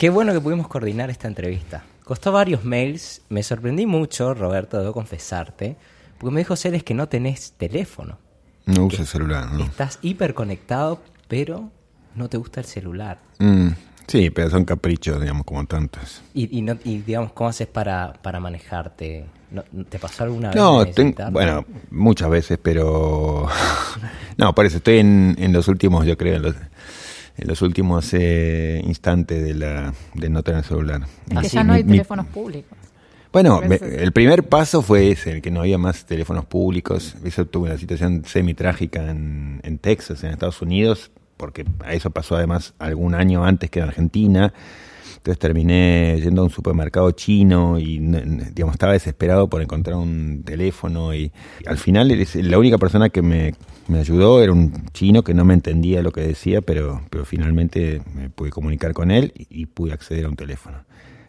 Qué bueno que pudimos coordinar esta entrevista. Costó varios mails, me sorprendí mucho, Roberto, debo confesarte, porque me dijo Celes que no tenés teléfono. No usa celular, ¿no? Estás hiperconectado, pero no te gusta el celular. Mm, sí, pero son caprichos, digamos, como tantos. Y, y no, y digamos, ¿cómo haces para, para manejarte? ¿No- ¿Te pasó alguna vez? No, bueno, muchas veces, pero... no, por eso estoy en, en los últimos, yo creo, en los, en los últimos eh, instantes de, la, de no tener celular. Es que ya no hay mi- mi- teléfonos públicos. Bueno, me- el primer paso fue ese, que no había más teléfonos públicos. Eso tuvo una situación semi-trágica en, en Texas, en Estados Unidos, porque a eso pasó además algún año antes que en Argentina. Entonces terminé yendo a un supermercado chino y digamos estaba desesperado por encontrar un teléfono y al final la única persona que me, me ayudó era un chino que no me entendía lo que decía, pero, pero finalmente me pude comunicar con él y, y pude acceder a un teléfono.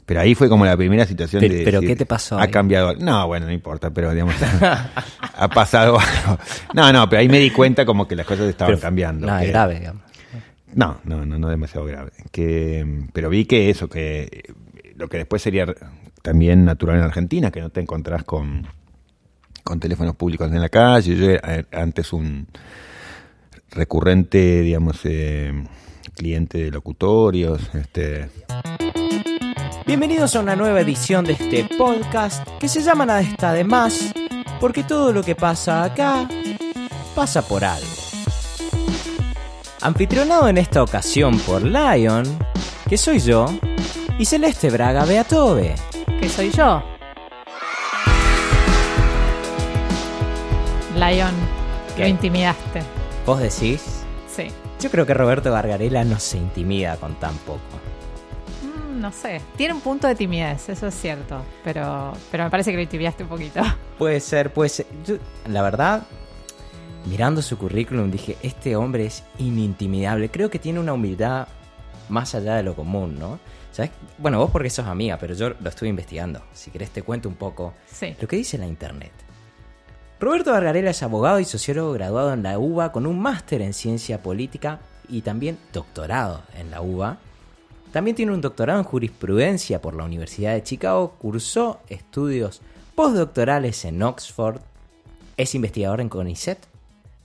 Pero ahí fue como la primera situación Pero- de pero decir, ¿qué te pasó Ha ahí? cambiado. No, bueno, no importa, pero digamos ha pasado algo. No, no, pero ahí me di cuenta como que las cosas estaban Pero cambiando. Nada que- grave, digamos. No, no, no, no demasiado grave. Que, pero vi que eso, que eh, lo que después sería también natural en Argentina, que no te encontrás con, con teléfonos públicos en la calle. Yo era eh, antes un recurrente, digamos, eh, cliente de locutorios. Este, Bienvenidos a una nueva edición de este podcast que se llama Nada está de más, porque todo lo que pasa acá pasa por algo. Anfitrionado en esta ocasión por Lion, que soy yo, y Celeste Braga Beatove. Que soy yo. Lion, ¿Qué? lo intimidaste. ¿Vos decís? Sí. Yo creo que Roberto Gargarela no se intimida con tan poco. Mm, no sé. Tiene un punto de timidez, eso es cierto. Pero, pero me parece que lo intimidaste un poquito. Puede ser, puede ser. Yo, la verdad, mirando su currículum, dije, este hombre es inintimidable. Creo que tiene una humildad más allá de lo común, ¿no? ¿Sabes? Bueno, vos porque sos amiga, pero yo lo estuve investigando. Si querés te cuento un poco Sí. lo que dice la internet. Roberto Vargarela es abogado y sociólogo graduado en la UBA con un máster en ciencia política y también doctorado en la UBA. También tiene un doctorado en jurisprudencia por la Universidad de Chicago, cursó estudios postdoctorales en Oxford, es investigador en CONICET,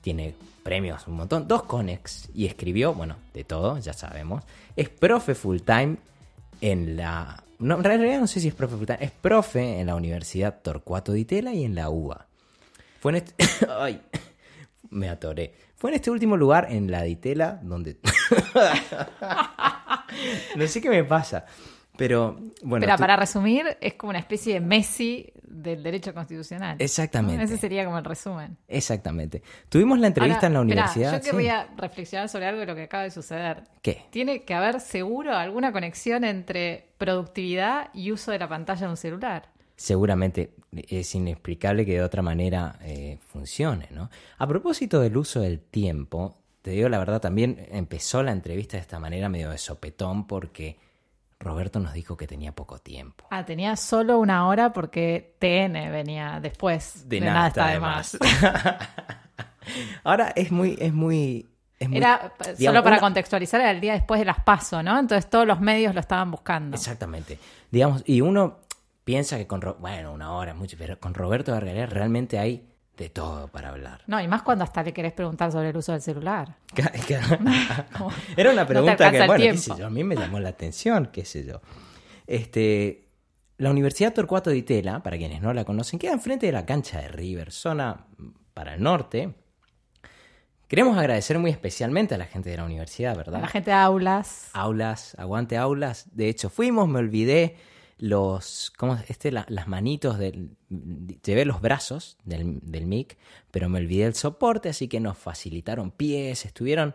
tiene premios un montón, dos CONEX y escribió, bueno, de todo, ya sabemos. Es profe full time en la... No, en realidad no sé si es profe full time, es profe en la Universidad Torcuato Di Tella y en la UBA. Fue en este... Ay, me atoré. Fue en este último lugar, en la Ditela, donde... no sé qué me pasa. Pero, bueno... Tú- para resumir, es como una especie de Messi del derecho constitucional. Exactamente. Ese sería como el resumen. Exactamente. Tuvimos la entrevista Ahora, en la universidad. yo sí. querría reflexionar sobre algo de lo que acaba de suceder. ¿Qué? Tiene que haber seguro alguna conexión entre productividad y uso de la pantalla de un celular. Seguramente es inexplicable que de otra manera eh, funcione, ¿no? A propósito del uso del tiempo, te digo la verdad, también empezó la entrevista de esta manera medio de sopetón porque Roberto nos dijo que tenía poco tiempo. Ah, tenía solo una hora porque TN venía después. De, nada, está de más. Ahora es muy, es muy... es muy- Era, eh, digamos, solo para una- contextualizar, era el día después de las PASO, ¿no? Entonces todos los medios lo estaban buscando. Exactamente. Digamos, y uno piensa que con, bueno, una hora mucho, pero con Roberto Gargalera realmente hay de todo para hablar. No, y más cuando hasta le querés preguntar sobre el uso del celular. Era una pregunta que, bueno, qué sé yo, a mí me llamó la atención, qué sé yo. Este, la Universidad Torcuato Di Tella, para quienes no la conocen, queda enfrente de la cancha de River, zona para el norte. Queremos agradecer muy especialmente a la gente de la universidad, ¿verdad? La gente de aulas. Aulas, aguante aulas. De hecho, fuimos, me olvidé los, ¿cómo es? este? La- las manitos del, llevé los brazos del, del mic, pero me olvidé el soporte, así que nos facilitaron pies, estuvieron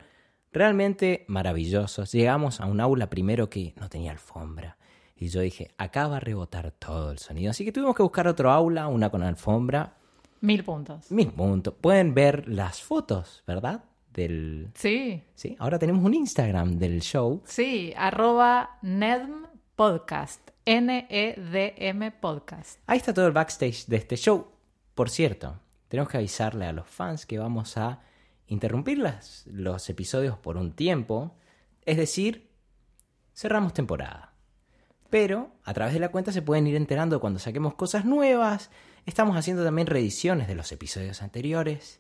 realmente maravillosos. Llegamos a un aula primero que no tenía alfombra. Y yo dije, acá va a rebotar todo el sonido. Así que tuvimos que buscar otro aula, una con alfombra. Mil puntos. Mil puntos. Pueden ver las fotos, ¿verdad? Del... Sí, Sí, ahora tenemos un Instagram del show. sí. Arroba Nedm Podcast. N-E-D-M Podcast. Ahí está todo el backstage de este show. Por cierto, tenemos que avisarle a los fans que vamos a interrumpir las- los episodios por un tiempo. Es decir, cerramos temporada. Pero a través de la cuenta se pueden ir enterando cuando saquemos cosas nuevas. Estamos haciendo también reediciones de los episodios anteriores.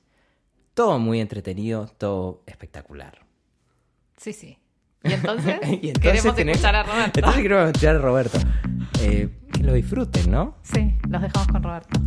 Todo muy entretenido, todo espectacular. Sí, sí. Y entonces, Y entonces queremos escuchar a Roberto. Entonces queremos escuchar a Roberto. Eh, que lo disfruten, ¿no? Sí, los dejamos con Roberto.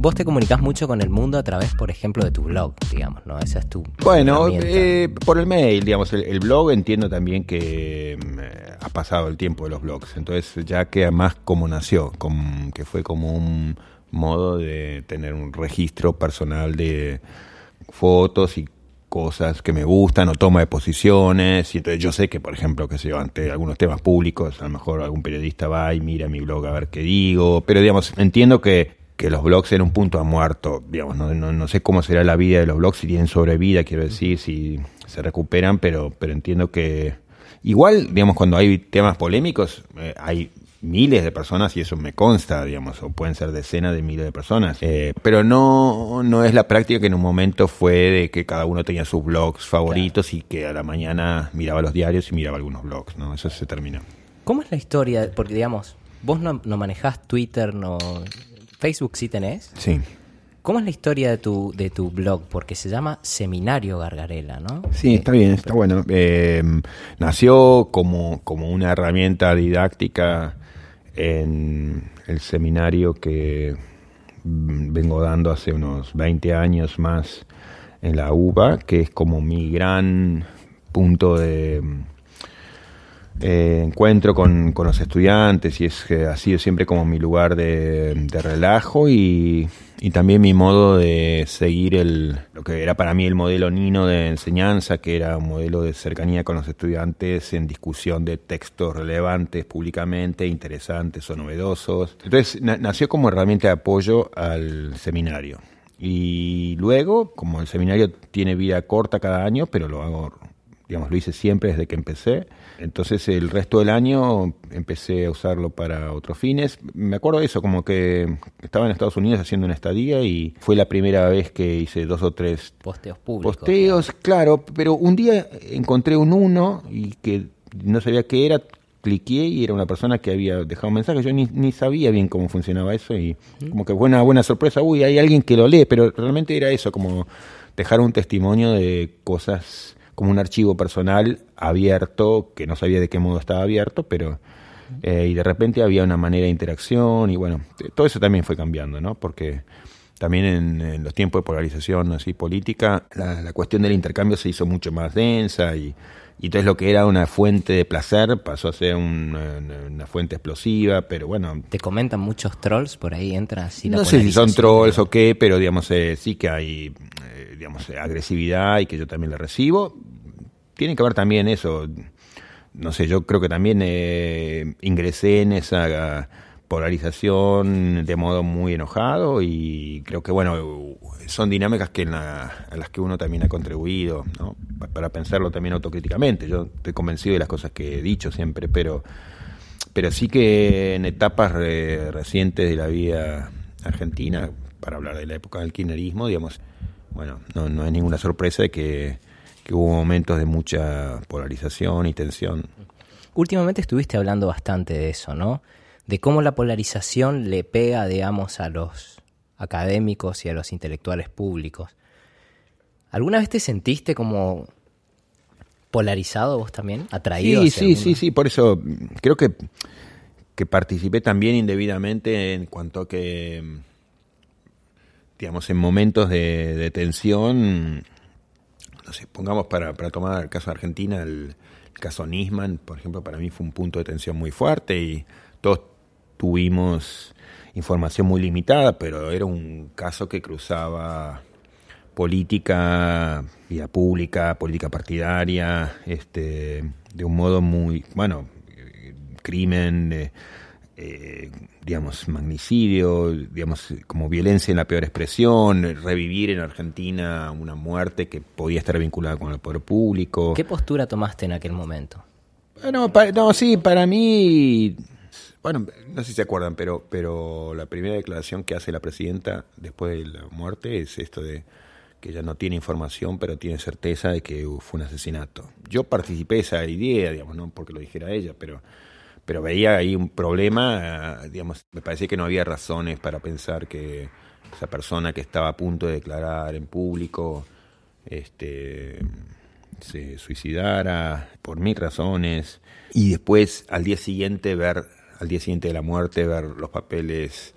Vos te comunicás mucho con el mundo a través, por ejemplo, de tu blog, digamos, ¿no? Esa es tu. Bueno, eh, por el mail, digamos, el, el blog entiendo también que eh, ha pasado el tiempo de los blogs, entonces ya queda más como nació, como, que fue como un modo de tener un registro personal de fotos y cosas que me gustan o toma de posiciones. Y entonces yo sé que por ejemplo que sé ante algunos temas públicos a lo mejor algún periodista va y mira mi blog a ver qué digo. Pero digamos entiendo que, que los blogs en un punto han muerto digamos no, no, no sé cómo será la vida de los blogs si tienen sobrevida quiero decir si se recuperan pero pero entiendo que igual digamos cuando hay temas polémicos eh, hay miles de personas y eso me consta, digamos, o pueden ser decenas de miles de personas. Eh, pero no, no es la práctica que en un momento fue de que cada uno tenía sus blogs favoritos y que a la mañana miraba los diarios y miraba algunos blogs, ¿no? Eso se terminó. ¿Cómo es la historia? Porque, digamos, vos no, no manejás Twitter, no. Facebook sí tenés. Sí. ¿Cómo es la historia de tu, de tu blog? Porque se llama Seminario Gargarela, ¿no? Sí, está bien, está bueno. Eh, nació como, como una herramienta didáctica en el seminario que mm, vengo dando hace unos 20 años más en la UBA, que es como mi gran punto de eh, encuentro con, con los estudiantes y es que ha sido siempre como mi lugar de, relajo y, y también mi modo de seguir el, lo que era para mí el modelo Nino de enseñanza, que era un modelo de cercanía con los estudiantes en discusión de textos relevantes públicamente, interesantes o novedosos. Entonces na- nació como herramienta de apoyo al seminario. Y luego, como el seminario tiene vida corta cada año, pero lo hago digamos, lo hice siempre desde que empecé. Entonces el resto del año empecé a usarlo para otros fines. Me acuerdo de eso, como que estaba en Estados Unidos haciendo una estadía y fue la primera vez que hice dos o tres Posteos públicos. posteos, claro, pero un día encontré un uno y que no sabía qué era, cliqué y era una persona que había dejado un mensaje, yo ni, ni sabía bien cómo funcionaba eso y como que fue una buena sorpresa, uy, hay alguien que lo lee, pero realmente era eso, como dejar un testimonio de cosas como un archivo personal abierto, que no sabía de qué modo estaba abierto, pero... eh, y de repente había una manera de interacción y bueno, todo eso también fue cambiando, ¿no? Porque también en, en los tiempos de polarización así política, la, la cuestión del intercambio se hizo mucho más densa y, y entonces lo que era una fuente de placer pasó a ser un- una, una fuente explosiva, pero bueno, Te comentan muchos trolls por ahí, entra así la no sé si son trolls o qué, pero digamos eh, sí que hay eh, digamos eh, agresividad y que yo también la recibo. Tiene que ver también eso. No sé, yo creo que también eh, ingresé en esa polarización de modo muy enojado y creo que bueno son dinámicas que a las que uno también ha contribuido, ¿no? Pa- Para pensarlo también autocríticamente. Yo estoy convencido de las cosas que he dicho siempre, pero pero sí que en etapas re- recientes de la vida argentina, para hablar de la época del kirchnerismo, digamos, bueno, no, no hay ninguna sorpresa de que, que hubo momentos de mucha polarización y tensión. Últimamente estuviste hablando bastante de eso, ¿no? De cómo la polarización le pega, digamos, a los académicos y a los intelectuales públicos. ¿Alguna vez te sentiste como polarizado vos también? ¿Atraído? Sí, sí, sí, sí, por eso mm, creo que, que participé también indebidamente en cuanto a que, mm, digamos, en momentos de, de tensión, no sé, pongamos para, para tomar el caso de Argentina, el, el caso Nisman, por ejemplo, para mí fue un punto de tensión muy fuerte y todos tuvimos información muy limitada, pero era un caso que cruzaba política, vida pública, política partidaria, este, de un modo muy, bueno, crimen, eh, eh, digamos, magnicidio, digamos, como violencia en la peor expresión, revivir en Argentina una muerte que podía estar vinculada con el poder público. ¿Qué postura tomaste en aquel momento? Bueno, no, sí, para mí, bueno, no sé si se acuerdan, pero, pero la primera declaración que hace la presidenta después de la muerte es esto de que ella no tiene información, pero tiene certeza de que fue un asesinato. Yo participé de esa idea, digamos, no porque lo dijera ella, pero, pero veía ahí un problema, digamos, me parece que no había razones para pensar que esa persona que estaba a punto de declarar en público este, se suicidara por mil razones y después al día siguiente ver, al día siguiente de la muerte, ver los papeles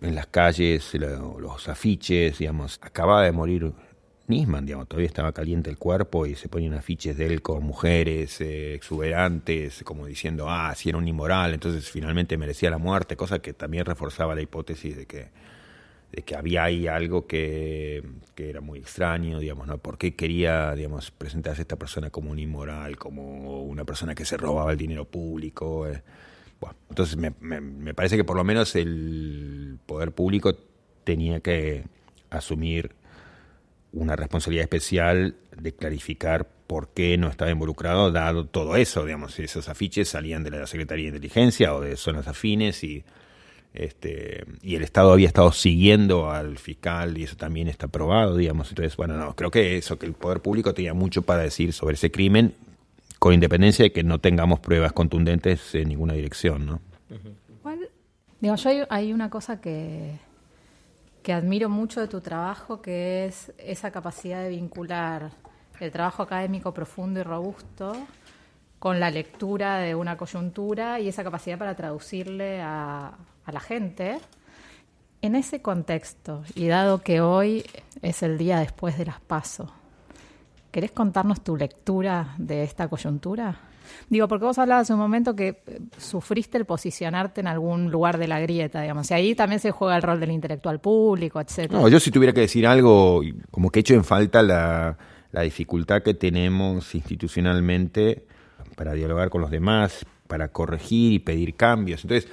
en las calles, los afiches, digamos, acababa de morir Nisman, digamos, todavía estaba caliente el cuerpo y se ponían afiches de él con mujeres eh, exuberantes, como diciendo, ah, si era un inmoral, entonces finalmente merecía la muerte, cosa que también reforzaba la hipótesis de que de que había ahí algo que, era muy extraño, digamos, ¿no? ¿Por qué quería, digamos, presentarse a esta persona como un inmoral, como una persona que se robaba el dinero público? Eh? Entonces me, me, parece que por lo menos el poder público tenía que asumir una responsabilidad especial de clarificar por qué no estaba involucrado, dado todo eso, digamos, esos afiches salían de la Secretaría de Inteligencia o de zonas afines y este, y el Estado había estado siguiendo al fiscal y eso también está probado, digamos. Entonces, bueno, no, creo que eso, que el poder público tenía mucho para decir sobre ese crimen, con independencia de que no tengamos pruebas contundentes en ninguna dirección, ¿no? Digo, yo hay, hay una cosa que, que admiro mucho de tu trabajo, que es esa capacidad de vincular el trabajo académico profundo y robusto con la lectura de una coyuntura y esa capacidad para traducirle a, a la gente. En ese contexto, y dado que hoy es el día después de las pasos, ¿querés contarnos tu lectura de esta coyuntura? Digo, porque vos hablabas hace un momento que eh, sufriste el posicionarte en algún lugar de la grieta, digamos, y ahí también se juega el rol del intelectual público, etcétera. No, yo si tuviera que decir algo, como que he hecho en falta la, la dificultad que tenemos institucionalmente para dialogar con los demás, para corregir y pedir cambios. Entonces,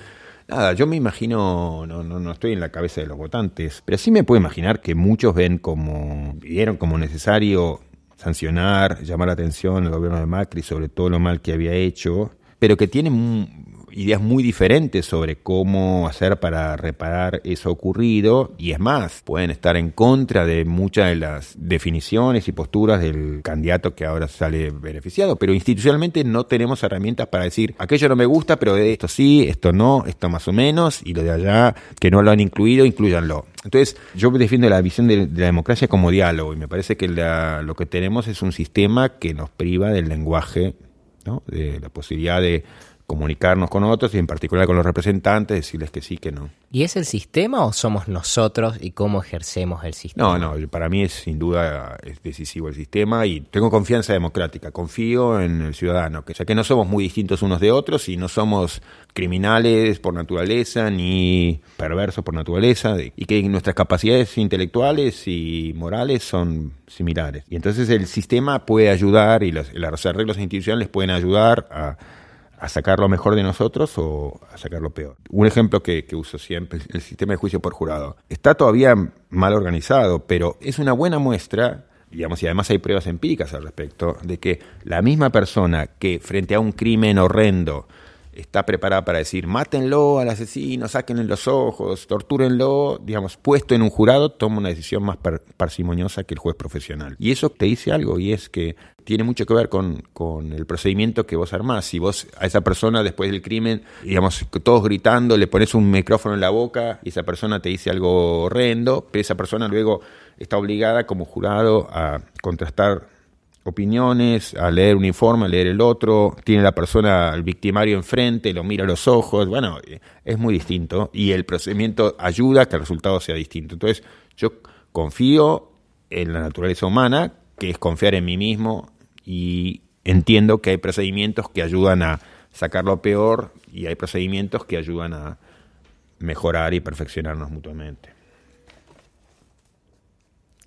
Nada, yo me imagino, no, no, no estoy en la cabeza de los votantes, pero sí me puedo imaginar que muchos ven como, vieron como necesario sancionar, llamar la atención al gobierno de Macri sobre todo lo mal que había hecho, pero que tienen ideas muy diferentes sobre cómo hacer para reparar eso ocurrido y es más, pueden estar en contra de muchas de las definiciones y posturas del candidato que ahora sale beneficiado, pero institucionalmente no tenemos herramientas para decir aquello no me gusta, pero de esto sí, esto no, esto más o menos y lo de allá que no lo han incluido, incluyanlo. Entonces, yo defiendo la visión de, la democracia como diálogo y me parece que lo que tenemos es un sistema que nos priva del lenguaje, ¿no? de la posibilidad de comunicarnos con otros y en particular con los representantes, decirles que sí, que no. ¿Y es el sistema o somos nosotros y cómo ejercemos el sistema? No, no, para mí es sin duda es decisivo el sistema y tengo confianza democrática, confío en el ciudadano, que ya que no somos muy distintos unos de otros y no somos criminales por naturaleza ni perversos por naturaleza y que nuestras capacidades intelectuales y morales son similares. Y entonces el sistema puede ayudar y los, los arreglos institucionales pueden ayudar a a sacar lo mejor de nosotros o a sacar lo peor. Un ejemplo que, uso siempre, el sistema de juicio por jurado. Está todavía mal organizado, pero es una buena muestra, digamos, y además hay pruebas empíricas al respecto, de que la misma persona que frente a un crimen horrendo está preparada para decir, mátenlo al asesino, sáquenle los ojos, tortúrenlo, digamos, puesto en un jurado, toma una decisión más parsimoniosa que el juez profesional. Y eso te dice algo, y es que tiene mucho que ver con, con, el procedimiento que vos armás. Si vos a esa persona después del crimen, digamos, todos gritando, le pones un micrófono en la boca y esa persona te dice algo horrendo, pero esa persona luego está obligada como jurado a contrastar opiniones, a leer un informe, a leer el otro, tiene la persona, el victimario enfrente, lo mira a los ojos, bueno, es muy distinto y el procedimiento ayuda a que el resultado sea distinto. Entonces, yo confío en la naturaleza humana, que es confiar en mí mismo y entiendo que hay procedimientos que ayudan a sacar lo peor y hay procedimientos que ayudan a mejorar y perfeccionarnos mutuamente.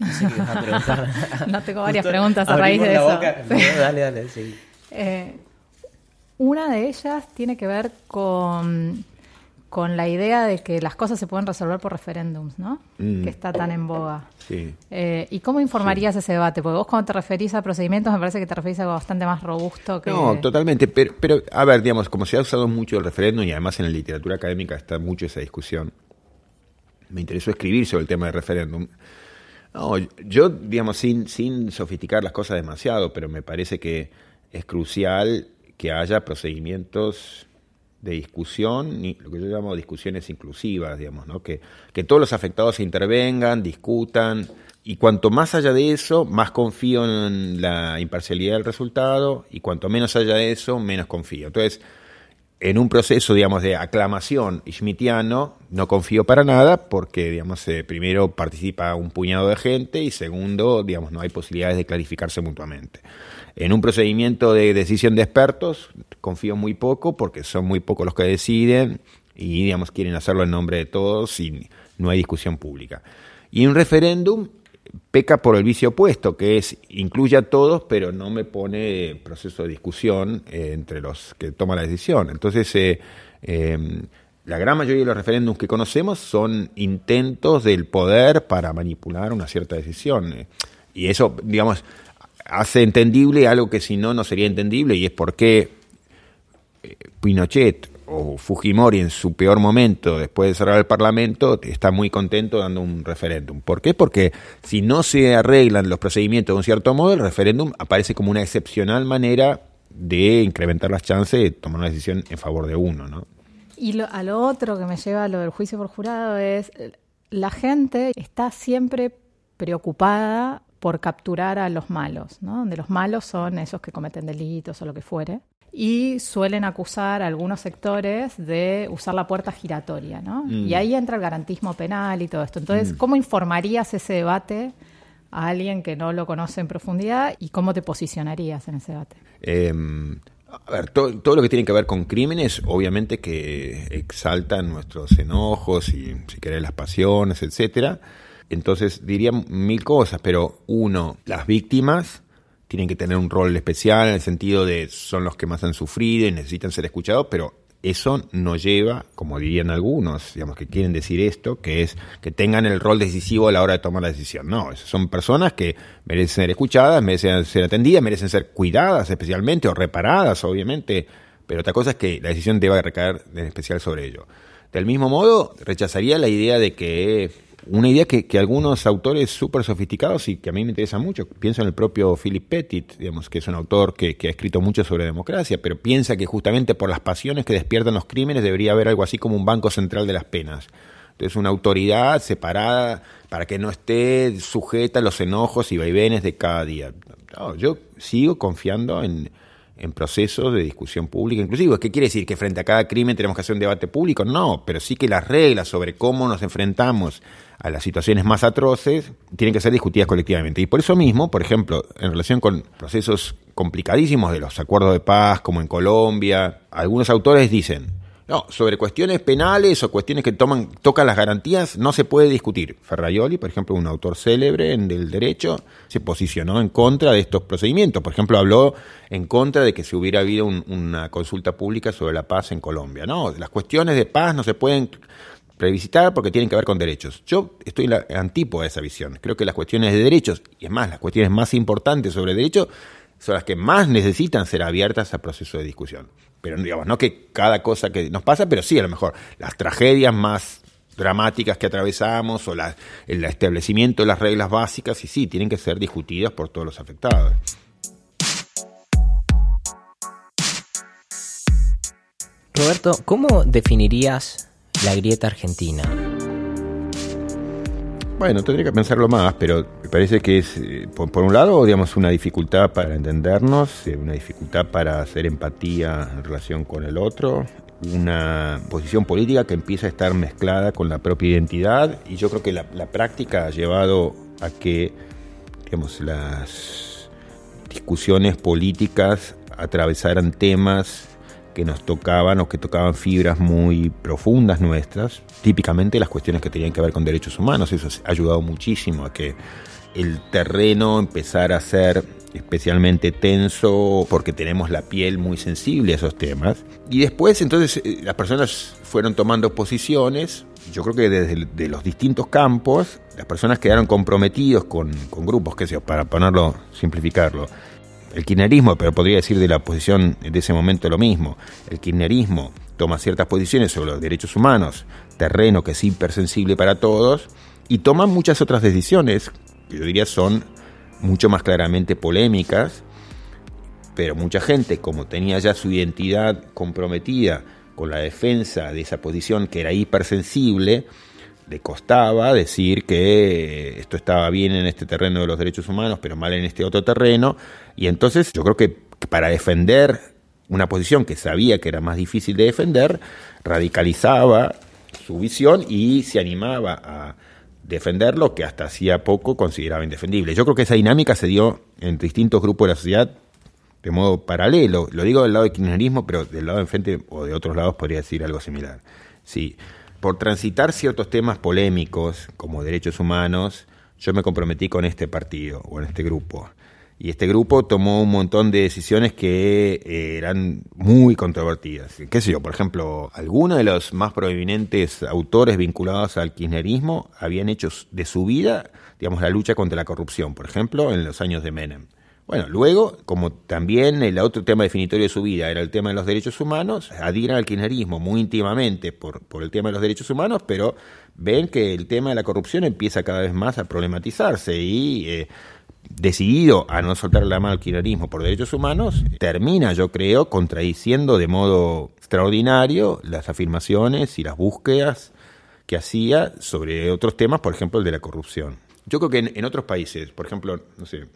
No tengo varias preguntas a raíz de eso. dale, dale, sí. Eh, una de ellas tiene que ver con, con la idea de que las cosas se pueden resolver por referéndums, ¿no? Mm. Que está tan en boga. Sí. Eh, ¿Y cómo informarías ese debate? Porque vos cuando te referís a procedimientos me parece que te referís a algo bastante más robusto que... No, totalmente. Pero, pero, a ver, digamos, como se ha usado mucho el referéndum y además en la literatura académica está mucho esa discusión, me interesó escribir sobre el tema del referéndum No, yo, digamos, sin, sin sofisticar las cosas demasiado, pero me parece que es crucial que haya procedimientos de discusión, lo que yo llamo discusiones inclusivas, digamos, ¿no? que, que todos los afectados intervengan, discutan, y cuanto más haya de eso, más confío en la imparcialidad del resultado, y cuanto menos haya de eso, menos confío. Entonces, en un proceso, digamos, de aclamación schmittiano, no confío para nada, porque, digamos, eh, primero participa un puñado de gente, y segundo, digamos, no hay posibilidades de clarificarse mutuamente. En un procedimiento de decisión de expertos, confío muy poco porque son muy pocos los que deciden y, digamos, quieren hacerlo en nombre de todos y no hay discusión pública. Y un referéndum peca por el vicio opuesto, que es incluye a todos, pero no me pone proceso de discusión eh, entre los que toman la decisión. Entonces, eh, em, la gran mayoría de los referéndums que conocemos son intentos del poder para manipular una cierta decisión. Y eso, digamos, hace entendible algo que si no, no sería entendible, y es por qué eh, Pinochet o Fujimori en su peor momento, después de cerrar el Parlamento, está muy contento dando un referéndum. ¿Por qué? Porque si no se arreglan los procedimientos de un cierto modo, el referéndum aparece como una excepcional manera de incrementar las chances de tomar una decisión en favor de uno, ¿no? Y a lo otro que me lleva a lo del juicio por jurado es, la gente está siempre preocupada por capturar a los malos, ¿no? donde los malos son esos que cometen delitos o lo que fuere, y suelen acusar a algunos sectores de usar la puerta giratoria, ¿no? Mm. Y ahí entra el garantismo penal y todo esto. Entonces, mm. ¿cómo informarías ese debate a alguien que no lo conoce en profundidad y cómo te posicionarías en ese debate? Em, a ver, todo, lo que tiene que ver con crímenes, obviamente que exaltan nuestros enojos y, si querés, las pasiones, etcétera entonces diría mil cosas, pero uno, las víctimas tienen que tener un rol especial en el sentido de son los que más han sufrido y necesitan ser escuchados, pero eso no lleva, como dirían algunos, digamos que quieren decir esto, que es que tengan el rol decisivo a la hora de tomar la decisión. No, son personas que merecen ser escuchadas, merecen ser atendidas, merecen ser cuidadas especialmente o reparadas, obviamente, pero otra cosa es que la decisión deba recaer en especial sobre ello. Del mismo modo, rechazaría la idea de que una idea que, algunos autores súper sofisticados y que a mí me interesa mucho, pienso en el propio Philip Pettit, digamos, que es un autor que, ha escrito mucho sobre democracia, pero piensa que justamente por las pasiones que despiertan los crímenes debería haber algo así como un banco central de las penas. Entonces, una autoridad separada para que no esté sujeta a los enojos y vaivenes de cada día. yo sigo confiando en, procesos de discusión pública inclusive. ¿Qué quiere decir? ¿Que frente a cada crimen tenemos que hacer un debate público? No, pero sí que las reglas sobre cómo nos enfrentamos a las situaciones más atroces tienen que ser discutidas colectivamente. Y por eso mismo, por ejemplo, en relación con procesos complicadísimos de los acuerdos de paz, como en Colombia, algunos autores dicen, no, sobre cuestiones penales o cuestiones que toman, tocan las garantías no se puede discutir. Ferraioli, por ejemplo, un autor célebre en el derecho, se posicionó en contra de estos procedimientos. Por ejemplo, habló en contra de que se hubiera habido una consulta pública sobre la paz en Colombia. No, las cuestiones de paz no se pueden revisitar porque tienen que ver con derechos. Yo estoy la antípoda de esa visión. Creo que las cuestiones de derechos, y es más, las cuestiones más importantes sobre derechos, son las que más necesitan ser abiertas a proceso de discusión. Pero digamos, no que cada cosa que nos pasa, pero sí a lo mejor las tragedias más dramáticas que atravesamos o el establecimiento de las reglas básicas, y sí, tienen que ser discutidas por todos los afectados. Roberto, ¿cómo definirías la grieta argentina? Bueno, tendría que pensarlo más, pero me parece que es, eh, por, un lado, digamos, una dificultad para entendernos, eh, una dificultad para hacer empatía en relación con el otro, una posición política que empieza a estar mezclada con la propia identidad, y yo creo que la, la práctica ha llevado a que, digamos, las discusiones políticas atravesaran temas que nos tocaban o que tocaban fibras muy profundas nuestras, típicamente las cuestiones que tenían que ver con derechos humanos. Eso ha ayudado muchísimo a que el terreno empezara a ser especialmente tenso porque tenemos la piel muy sensible a esos temas. Y después entonces eh, las personas fueron tomando posiciones, yo creo que desde los distintos campos, las personas quedaron comprometidos con, con grupos, sé yo, para ponerlo, simplificarlo, el kirchnerismo, pero podría decir de la oposición de ese momento lo mismo. El kirchnerismo toma ciertas posiciones sobre los derechos humanos, terreno que es hipersensible para todos, y toma muchas otras decisiones que yo diría son mucho más claramente polémicas, pero mucha gente, como tenía ya su identidad comprometida con la defensa de esa posición que era hipersensible, le costaba decir que esto estaba bien en este terreno de los derechos humanos, pero mal en este otro terreno. Y entonces yo creo que para defender una posición que sabía que era más difícil de defender, radicalizaba su visión y se animaba a defender lo que hasta hacía poco consideraba indefendible. Yo creo que esa dinámica se dio en distintos grupos de la sociedad de modo paralelo. Lo digo del lado del kirchnerismo, pero del lado de enfrente o de otros lados podría decir algo similar. Sí, por transitar ciertos temas polémicos como derechos humanos, yo me comprometí con este partido o en este grupo. Y este grupo tomó un montón de decisiones que eh, eran muy controvertidas. ¿Qué sé yo? Por ejemplo, algunos de los más prominentes autores vinculados al kirchnerismo habían hecho de su vida, digamos, la lucha contra la corrupción, por ejemplo, en los años de Menem. Bueno, luego, como también el otro tema definitorio de su vida era el tema de los derechos humanos, adhieren al kirchnerismo muy íntimamente por, por el tema de los derechos humanos, pero ven que el tema de la corrupción empieza cada vez más a problematizarse y eh, decidido a no soltar la mano al kirchnerismo por derechos humanos, termina, yo creo, contradiciendo de modo extraordinario las afirmaciones y las búsquedas que hacía sobre otros temas, por ejemplo, el de la corrupción. Yo creo que en, en otros países, por ejemplo, no sé,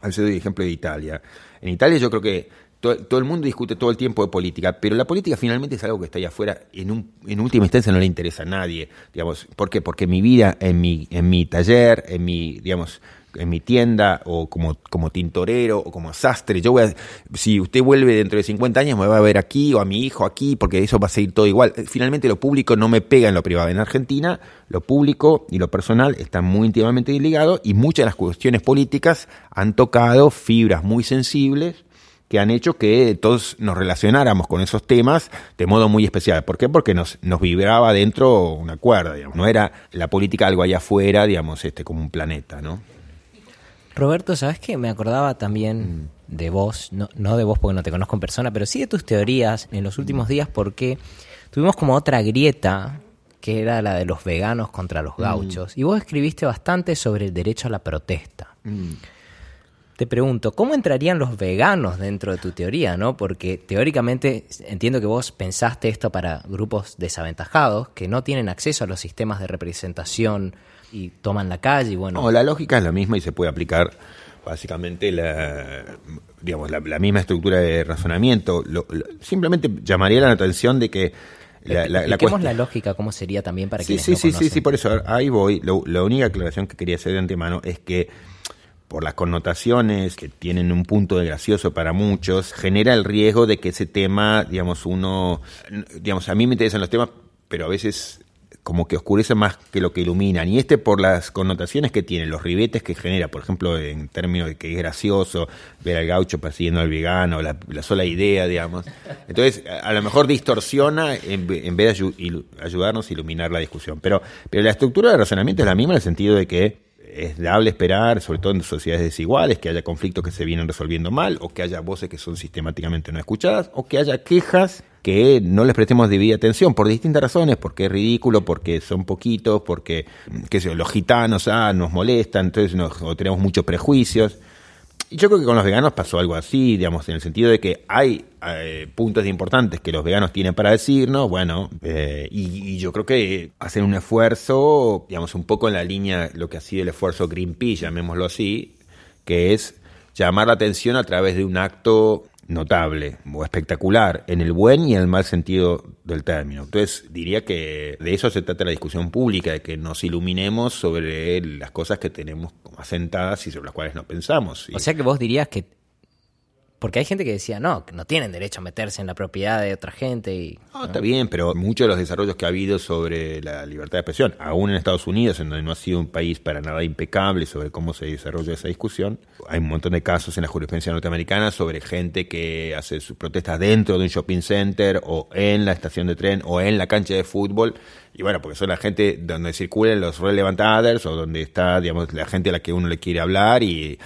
al ser el ejemplo de Italia. En Italia yo creo que todo, el mundo discute todo el tiempo de política, pero la política finalmente es algo que está ahí afuera, en, un, en última instancia no le interesa a nadie, digamos, ¿por qué? Porque mi vida, en mi, en mi taller, en mi, digamos, en mi tienda o como, como tintorero o como sastre. Yo voy a, si usted vuelve dentro de 50 años me va a ver aquí o a mi hijo aquí porque eso va a seguir todo igual. Finalmente lo público no me pega en lo privado. En Argentina lo público y lo personal están muy íntimamente ligados y muchas de las cuestiones políticas han tocado fibras muy sensibles que han hecho que todos nos relacionáramos con esos temas de modo muy especial. ¿Por qué? Porque nos, nos vibraba dentro una cuerda, digamos. No era la política algo allá afuera, digamos, este, como un planeta, ¿no? Roberto, ¿sabes qué? Me acordaba también mm. de vos, no, no de vos porque no te conozco en persona, pero sí de tus teorías en los últimos mm. días porque tuvimos como otra grieta que era la de los veganos contra los mm. gauchos. Y vos escribiste bastante sobre el derecho a la protesta. Te pregunto, ¿cómo entrarían los veganos dentro de tu teoría? ¿no? Porque teóricamente entiendo que vos pensaste esto para grupos desaventajados que no tienen acceso a los sistemas de representación y toman la calle. Y bueno. No, la lógica es la misma y se puede aplicar básicamente la, digamos, la, misma estructura de razonamiento. simplemente llamaría la atención de que la, la, la, lógica, cómo sería también para que sí, sí, sí, sí, por eso ahí voy. la única aclaración que quería hacer de antemano es que por las connotaciones que tienen un punto de gracioso para muchos, genera el riesgo de que ese tema, digamos, uno, digamos, a mí me interesan los temas, pero a veces como que oscurece más que lo que iluminan. Y este por las connotaciones que tiene, los ribetes que genera, por ejemplo, en términos de que es gracioso ver al gaucho persiguiendo al vegano, la, sola idea, digamos. Entonces, a, lo mejor distorsiona en, vez de ayudarnos a iluminar la discusión. Pero, pero la estructura de razonamiento es la misma en el sentido de que es dable esperar, sobre todo en sociedades desiguales, que haya conflictos que se vienen resolviendo mal, o que haya voces que son sistemáticamente no escuchadas, o que haya quejas que no les prestemos debida atención por distintas razones, porque es ridículo, porque son poquitos, porque qué los gitanos ah, nos molestan, entonces nos, o tenemos muchos prejuicios. Y yo creo que con los veganos pasó algo así, digamos, en el sentido de que hay eh, puntos importantes que los veganos tienen para decirnos, bueno, eh, y, y, yo creo que hacen un esfuerzo, digamos, un poco en la línea, lo que ha sido el esfuerzo Greenpeace, llamémoslo así, que es llamar la atención a través de un acto notable o espectacular en el buen y en el mal sentido del término. Entonces diría que de eso se trata la discusión pública, de que nos iluminemos sobre las cosas que tenemos asentadas y sobre las cuales no pensamos. O sea que vos dirías que porque hay gente que decía, no, que no tienen derecho a meterse en la propiedad de otra gente. Y, no, está bien, pero muchos de los desarrollos que ha habido sobre la libertad de expresión, aún en Estados Unidos, en donde no ha sido un país para nada impecable sobre cómo se desarrolla esa discusión, hay un montón de casos en la jurisprudencia norteamericana sobre gente que hace sus protestas dentro de un shopping center o en la estación de tren o en la cancha de fútbol. Y bueno, porque son la gente donde circulan los relevant others o donde está, digamos, la gente a la que uno le quiere hablar y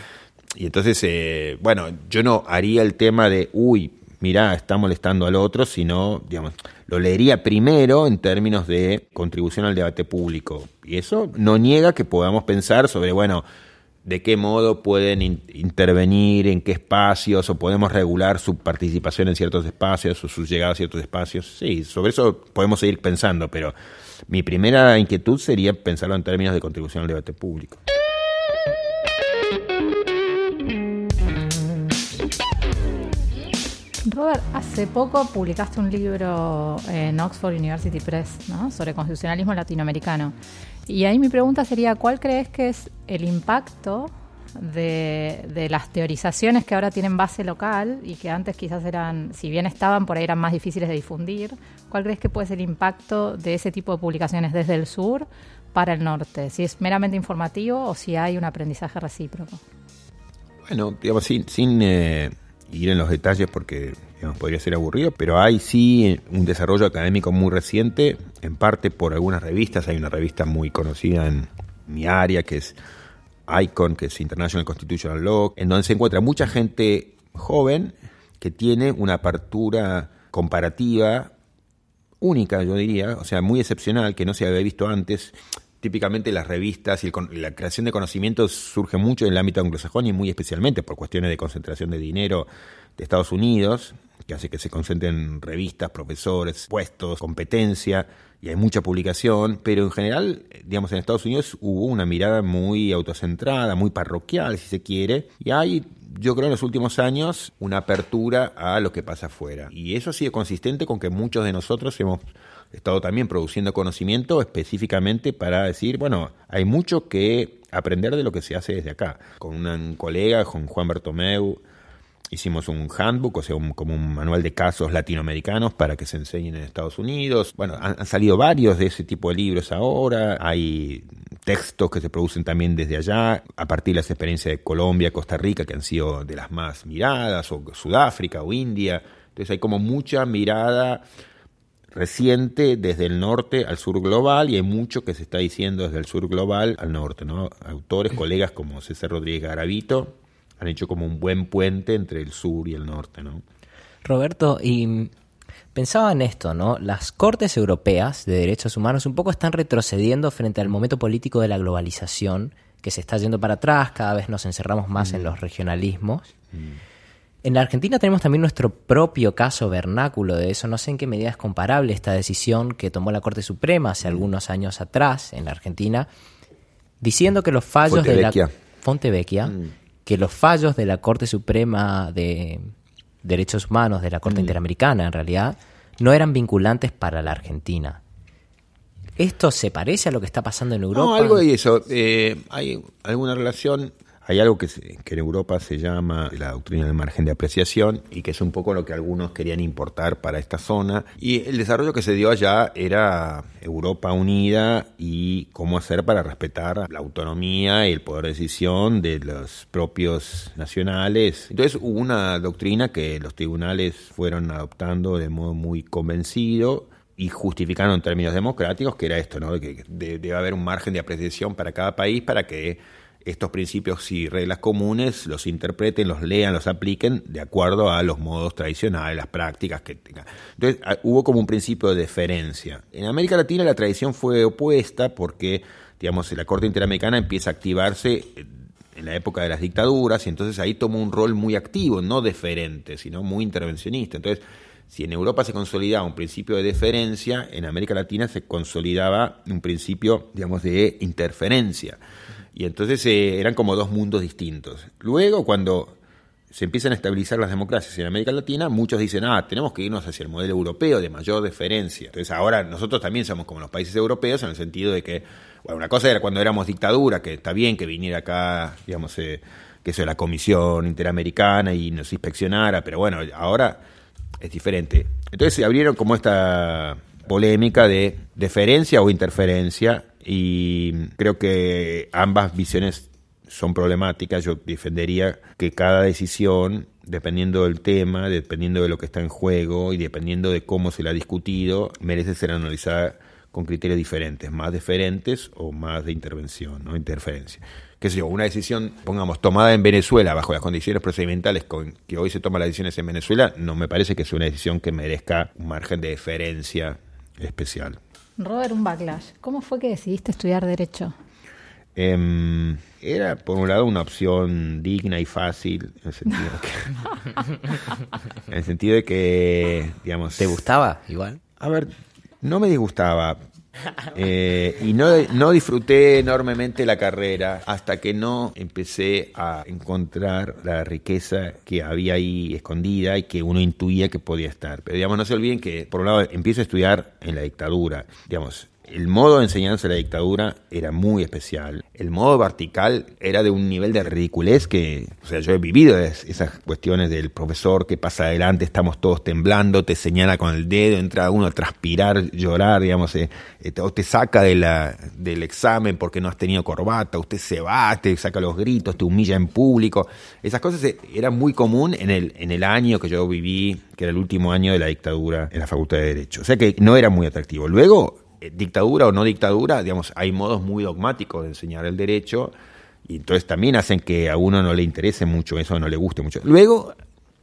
y entonces, eh, bueno, yo no haría el tema de, uy, mira, está molestando al otro, sino, digamos, lo leería primero en términos de contribución al debate público. Y eso no niega que podamos pensar sobre, bueno, de qué modo pueden intervenir, en qué espacios, o podemos regular su participación en ciertos espacios o su llegada a ciertos espacios. Sí, sobre eso podemos seguir pensando, pero mi primera inquietud sería pensarlo en términos de contribución al debate público. Robert, hace poco publicaste un libro en Oxford University Press sobre constitucionalismo latinoamericano. Y ahí mi pregunta sería, ¿cuál crees que es el impacto de, las teorizaciones que ahora tienen base local y que antes quizás eran, si bien estaban, por ahí eran más difíciles de difundir? ¿Cuál crees que puede ser el impacto de ese tipo de publicaciones desde el sur para el norte? Si es meramente informativo o si hay un aprendizaje recíproco. Bueno, digamos, sin, sin eh, ir en los detalles porque podría ser aburrido, pero hay sí un desarrollo académico muy reciente, en parte por algunas revistas. Hay una revista muy conocida en mi área que es ICON, que es International Constitutional Law, en donde se encuentra mucha gente joven que tiene una apertura comparativa única, yo diría, o sea, muy excepcional, que no se había visto antes. Típicamente las revistas y la creación de conocimientos surge mucho en el ámbito anglosajón y muy especialmente por cuestiones de concentración de dinero de Estados Unidos, que hace que se concentren revistas, profesores, puestos, competencia, y hay mucha publicación, pero en general, digamos, en Estados Unidos hubo una mirada muy autocentrada, muy parroquial, si se quiere, y hay, yo creo, en los últimos años una apertura a lo que pasa afuera. Y eso ha sido consistente con que muchos de nosotros hemos estado también produciendo conocimiento específicamente para decir, bueno, hay mucho que aprender de lo que se hace desde acá. Con un colega, con Juan Bertomeu, hicimos un handbook, o sea, como un manual de casos latinoamericanos para que se enseñen en Estados Unidos. Bueno, han, salido varios de ese tipo de libros ahora. Hay textos que se producen también desde allá, a partir de las experiencias de Colombia, Costa Rica, que han sido de las más miradas, o Sudáfrica o India. Entonces hay como mucha mirada reciente desde el norte al sur global y hay mucho que se está diciendo desde el sur global al norte, ¿no? Autores, colegas como César Rodríguez Garavito, han hecho como un buen puente entre el sur y el norte, ¿no? Roberto, y pensaba en esto, ¿no? Las cortes europeas de derechos humanos un poco están retrocediendo frente al momento político de la globalización, que se está yendo para atrás, cada vez nos encerramos más en mm. los regionalismos. Mm. En la Argentina tenemos también nuestro propio caso vernáculo de eso. No sé en qué medida es comparable esta decisión que tomó la Corte Suprema hace mm. algunos años atrás en la Argentina, diciendo que los fallos de la Fontevecchia que los fallos de la Corte Suprema de Derechos Humanos, de la Corte mm. Interamericana en realidad, no eran vinculantes para la Argentina. ¿Esto se parece a lo que está pasando en Europa? No, algo de eso. Eh, hay alguna relación hay algo que, en Europa se llama la doctrina del margen de apreciación y que es un poco lo que algunos querían importar para esta zona. Y el desarrollo que se dio allá era Europa unida y cómo hacer para respetar la autonomía y el poder de decisión de los propios nacionales. Entonces hubo una doctrina que los tribunales fueron adoptando de modo muy convencido y justificando en términos democráticos que era esto, ¿no? que debe haber un margen de apreciación para cada país para que estos principios y reglas comunes los interpreten, los lean, los apliquen de acuerdo a los modos tradicionales, las prácticas que tengan. Entonces ah, hubo como un principio de deferencia. En América Latina la tradición fue opuesta porque, digamos, la Corte Interamericana empieza a activarse en la época de las dictaduras y entonces ahí tomó un rol muy activo, no deferente, sino muy intervencionista. Entonces, si en Europa se consolidaba un principio de deferencia, en América Latina se consolidaba un principio, digamos, de interferencia. Y entonces eh, eran como dos mundos distintos. Luego, cuando se empiezan a estabilizar las democracias en América Latina, muchos dicen, ah, tenemos que irnos hacia el modelo europeo de mayor deferencia. Entonces ahora nosotros también somos como los países europeos en el sentido de que, bueno, una cosa era cuando éramos dictadura, que está bien que viniera acá, digamos, eh, que eso la Comisión Interamericana y nos inspeccionara, pero bueno, ahora es diferente. Entonces se abrieron como esta polémica de deferencia o interferencia y creo que ambas visiones son problemáticas. Yo defendería que cada decisión, dependiendo del tema, dependiendo de lo que está en juego y dependiendo de cómo se la ha discutido, merece ser analizada con criterios diferentes, más deferentes o más de intervención, no interferencia. qué sé yo, una decisión, pongamos, tomada en Venezuela bajo las condiciones procedimentales con que hoy se toman las decisiones en Venezuela, no me parece que sea una decisión que merezca un margen de deferencia especial. Robert, un backlash. ¿Cómo fue que decidiste estudiar Derecho? Em, era, por un lado, una opción digna y fácil, en el sentido, de que, en el sentido de que, digamos... ¿Te gustaba igual? A ver, no me disgustaba, eh, y no, no disfruté enormemente la carrera hasta que no empecé a encontrar la riqueza que había ahí escondida y que uno intuía que podía estar. Pero digamos, no se olviden que, por un lado, empiezo a estudiar en la dictadura. Digamos, el modo de enseñanza de la dictadura era muy especial. El modo vertical era de un nivel de ridiculez que, o sea, yo he vivido esas cuestiones del profesor que pasa adelante, estamos todos temblando, te señala con el dedo, entra uno a transpirar, llorar, digamos, eh, eh, o te saca de la, del examen porque no has tenido corbata, usted se va, te saca los gritos, te humilla en público. Esas cosas eh, eran muy común en el, en el año que yo viví, que era el último año de la dictadura en la Facultad de Derecho. O sea que no era muy atractivo. Luego, dictadura o no dictadura, digamos, hay modos muy dogmáticos de enseñar el derecho y entonces también hacen que a uno no le interese mucho eso, no le guste mucho. Luego,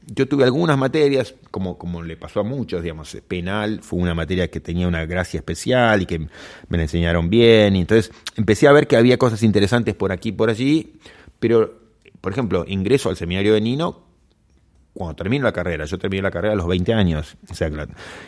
yo tuve algunas materias, como, como le pasó a muchos, digamos, penal fue una materia que tenía una gracia especial y que me la enseñaron bien, y entonces empecé a ver que había cosas interesantes por aquí y por allí, pero, por ejemplo, ingreso al seminario de Nino cuando termino la carrera, yo terminé la carrera a los 20 años, o sea,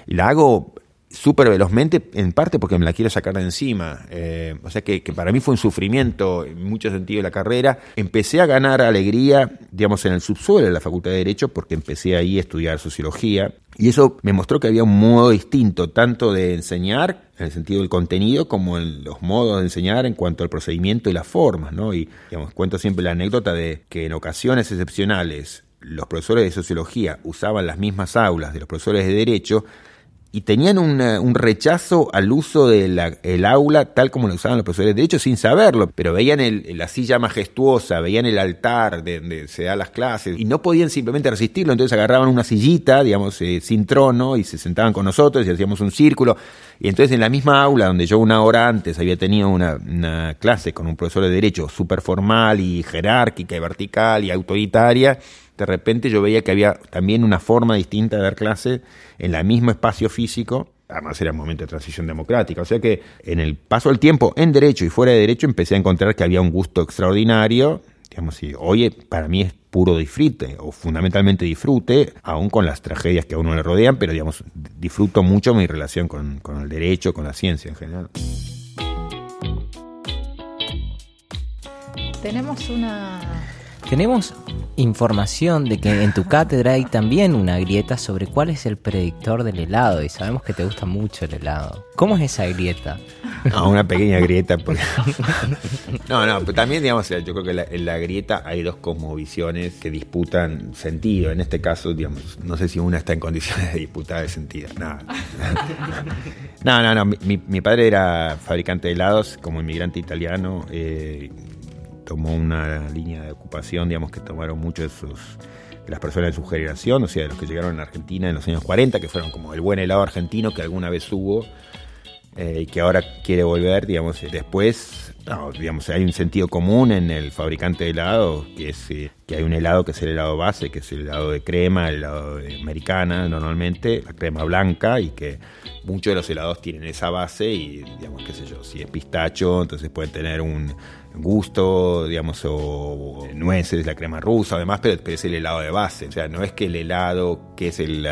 y la hago súper velozmente, en parte porque me la quiero sacar de encima. Eh, o sea que, para mí fue un sufrimiento en muchos sentidos la carrera. Empecé a ganar alegría, digamos, en el subsuelo de la Facultad de Derecho, porque empecé ahí a estudiar sociología. Y eso me mostró que había un modo distinto, tanto de enseñar, en el sentido del contenido, como en los modos de enseñar en cuanto al procedimiento y las formas, ¿no? Y, digamos, cuento siempre la anécdota de que en ocasiones excepcionales los profesores de sociología usaban las mismas aulas de los profesores de derecho, y tenían un rechazo al uso del aula tal como lo usaban los profesores de derecho sin saberlo, pero veían la silla majestuosa, veían el altar de donde se dan las clases y no podían simplemente resistirlo, entonces agarraban una sillita, digamos, eh, sin trono y se sentaban con nosotros y hacíamos un círculo. Y entonces en la misma aula donde yo una hora antes había tenido una, una clase con un profesor de derecho súper formal y jerárquica y vertical y autoritaria, de repente yo veía que había también una forma distinta de dar clase en el mismo espacio físico. Además era un momento de transición democrática. O sea que en el paso del tiempo, en derecho y fuera de derecho, empecé a encontrar que había un gusto extraordinario. Digamos, y hoy para mí es puro disfrute, o fundamentalmente disfrute, aún con las tragedias que a uno le rodean, pero digamos, disfruto mucho mi relación con, con el derecho, con la ciencia en general. Tenemos una tenemos información de que en tu cátedra hay también una grieta sobre cuál es el predictor del helado y sabemos que te gusta mucho el helado. ¿Cómo es esa grieta? No, una pequeña grieta. No, no, pero también, digamos, yo creo que en la grieta hay dos cosmovisiones que disputan sentido. En este caso, digamos, no sé si una está en condiciones de disputar el sentido. No, no, no, no. Mi, mi, padre era fabricante de helados como inmigrante italiano. Eh, tomó una línea de ocupación, digamos, que tomaron muchos de las personas de su generación, o sea, de los que llegaron a Argentina en los años 40, que fueron como el buen helado argentino que alguna vez hubo eh, y que ahora quiere volver, digamos, después, digamos, hay un sentido común en el fabricante de helado, que es eh, que hay un helado que es el helado base, que es el helado de crema, el helado de americana normalmente, la crema blanca, y que muchos de los helados tienen esa base y, digamos, qué sé yo, si es pistacho, entonces pueden tener un gusto, digamos, o, nueces, la crema rusa, además, pero, es el helado de base. O sea, no es que el helado, que es el,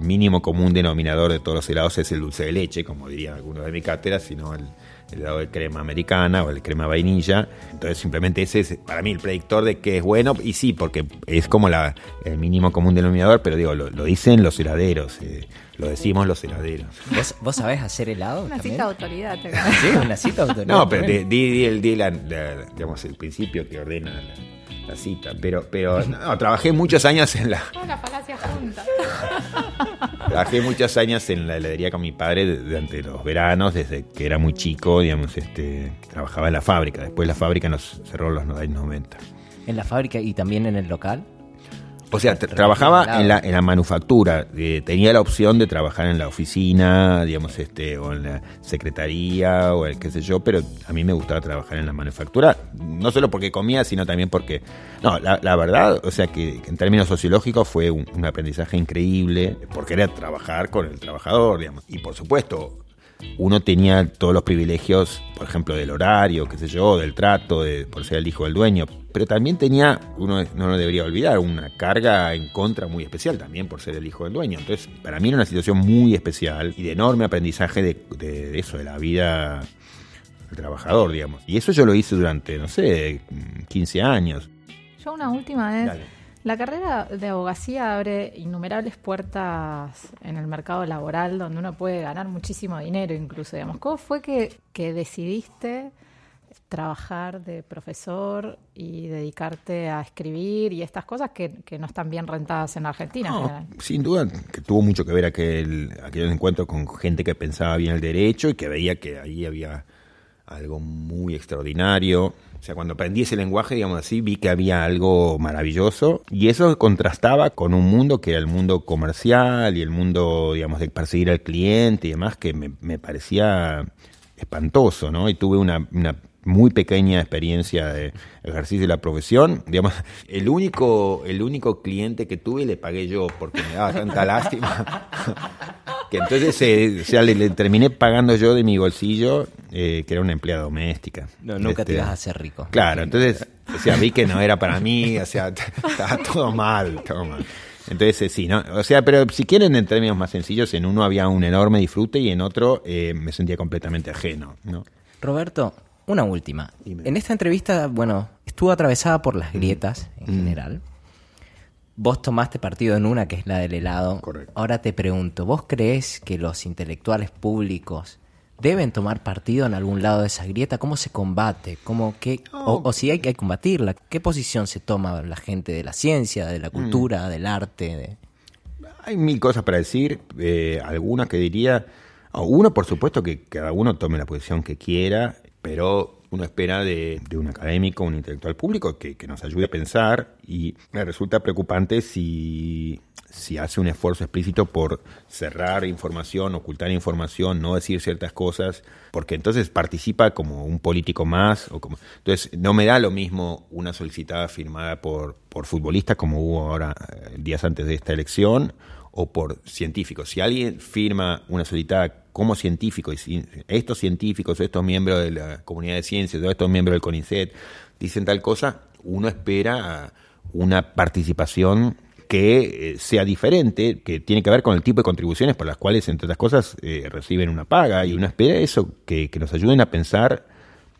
mínimo común denominador de todos los helados, es el dulce de leche, como dirían algunos de mi cátedra, sino el, helado de crema americana o el crema vainilla. Entonces, simplemente ese es para mí el predictor de que es bueno. Y sí, porque es como la, el mínimo común denominador, pero digo, lo, dicen los heladeros. Eh, lo decimos los heladeros. ¿Vos, vos sabés hacer helado? Una cita de autoridad. sí, una cita de autoridad. No, pero di, di, el, di digamos, el principio que ordena la, cita. Pero, pero no, trabajé muchos años en la... Una falacia junta. Trabajé muchos años en la heladería con mi padre durante los veranos, desde que era muy chico, digamos, este, trabajaba en la fábrica. Después la fábrica nos cerró los 90. ¿En la fábrica y también en el local? O sea, trabajaba en la, en la manufactura, eh, tenía la opción de trabajar en la oficina, digamos, este, o en la secretaría, o el qué sé yo, pero a mí me gustaba trabajar en la manufactura, no solo porque comía, sino también porque, no, la, la verdad, o sea, que en términos sociológicos fue un, un aprendizaje increíble, porque era trabajar con el trabajador, digamos, y por supuesto, uno tenía todos los privilegios, por ejemplo, del horario, qué sé yo, del trato, de, por ser el hijo del dueño, pero también tenía, uno no lo debería olvidar, una carga en contra muy especial también por ser el hijo del dueño. Entonces, para mí era una situación muy especial y de enorme aprendizaje de, de- de eso, de la vida del trabajador, digamos. Y eso yo lo hice durante, no sé, 15 años. Yo una última vez. Dale. La carrera de abogacía abre innumerables puertas en el mercado laboral donde uno puede ganar muchísimo dinero incluso, digamos. ¿Cómo fue que, que decidiste trabajar de profesor y dedicarte a escribir y estas cosas que, que no están bien rentadas en Argentina? No, sin duda que tuvo mucho que ver aquel, aquellos encuentros con gente que pensaba bien el derecho y que veía que ahí había algo muy extraordinario. O sea, cuando aprendí ese lenguaje, digamos así, vi que había algo maravilloso y eso contrastaba con un mundo que era el mundo comercial y el mundo, digamos, de perseguir al cliente y demás, que me, parecía espantoso, ¿no? Y tuve una, una muy pequeña experiencia de ejercicio de la profesión. Digamos, el único, el único cliente que tuve le pagué yo porque me daba tanta lástima. que entonces eh, sea, le, le terminé pagando yo de mi bolsillo, eh, que era una empleada doméstica. No, nunca te Este, vas a hacer rico. Claro, entonces, o sea, vi que no era para mí, o sea, estaba todo mal, todo mal. Entonces, eh, sí, ¿no? O sea, pero si quieren en términos más sencillos, en uno había un enorme disfrute y en otro eh, me sentía completamente ajeno, ¿no? Roberto, una última. Dime. En esta entrevista, bueno, estuvo atravesada por las grietas en general. Vos tomaste partido en una que es la del helado. Correcto. Ahora te pregunto, ¿vos crees que los intelectuales públicos deben tomar partido en algún lado de esa grieta? ¿Cómo se combate? ¿Cómo, qué, o, o si hay que combatirla, ¿qué posición se toma la gente de la ciencia, de la cultura, del arte? De... Hay mil cosas para decir, eh, algunas que diría, uno por supuesto que cada uno tome la posición que quiera, pero uno espera de, de un académico, un intelectual público que, que nos ayude a pensar y me resulta preocupante si, si hace un esfuerzo explícito por cerrar información, ocultar información, no decir ciertas cosas, porque entonces participa como un político más. O como, entonces no me da lo mismo una solicitada firmada por, por futbolistas como hubo ahora eh, días antes de esta elección o por científicos. Si alguien firma una solicitada como científico, y si estos científicos, estos miembros de la comunidad de ciencias, estos miembros del CONICET, dicen tal cosa, uno espera una participación que eh, sea diferente, que tiene que ver con el tipo de contribuciones por las cuales, entre otras cosas, eh, reciben una paga, y uno espera eso, que, que nos ayuden a pensar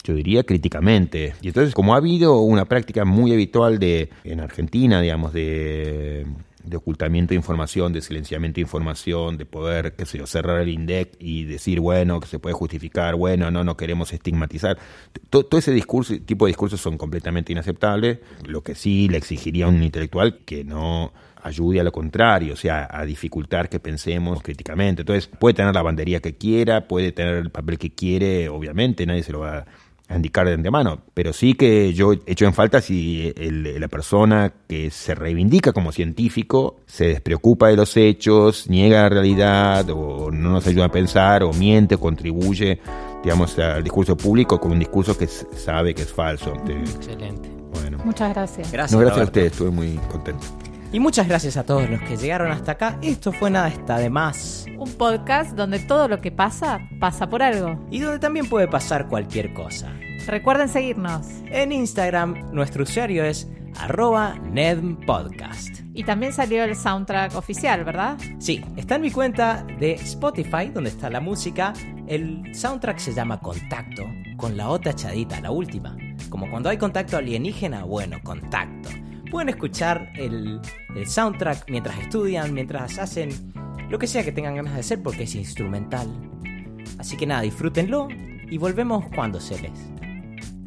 yo diría críticamente. Y entonces, como ha habido una práctica muy habitual de en Argentina, digamos, de, de ocultamiento de información, de silenciamiento de información, de poder, qué sé yo, cerrar el INDEC y decir, bueno, que se puede justificar, bueno, no, no queremos estigmatizar. Todo, ese discurso, tipo de discursos son completamente inaceptables. Lo que sí le exigiría a un intelectual que no ayude a lo contrario, o sea, a dificultar que pensemos críticamente. Entonces, puede tener la bandería que quiera, puede tener el papel que quiere, obviamente, nadie se lo va a indicar de antemano, pero sí que yo echo en falta si el- la persona que se reivindica como científico se despreocupa de los hechos, niega la realidad o no nos ayuda a pensar o miente o contribuye, digamos, al discurso público con un discurso que sabe que es falso. Excelente. bueno. Muchas gracias. Gracias. No, gracias a ustedes, estuve muy contento. Y muchas gracias a todos los que llegaron hasta acá. Esto fue Nada está de más. Un podcast donde todo lo que pasa pasa por algo. Y donde también puede pasar cualquier cosa. Recuerden seguirnos. En Instagram nuestro usuario es arroba nedmpodcast. Y también salió el soundtrack oficial, ¿verdad? Sí, está en mi cuenta de Spotify donde está la música. El soundtrack se llama Contacto, con la otra echadita, la última. Como cuando hay contacto alienígena, bueno, contacto. Pueden escuchar el, el soundtrack mientras estudian, mientras hacen lo que sea que tengan ganas de hacer porque es instrumental. Así que nada, disfrútenlo y volvemos cuando se les.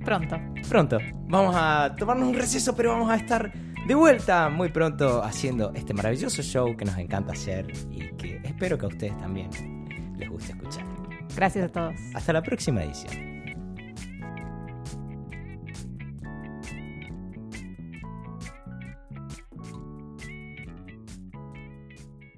Pronto. Pronto. Vamos a tomarnos un receso, pero vamos a estar de vuelta muy pronto haciendo este maravilloso show que nos encanta hacer y que espero que a ustedes también les guste escuchar. Gracias a todos. Hasta la próxima edición.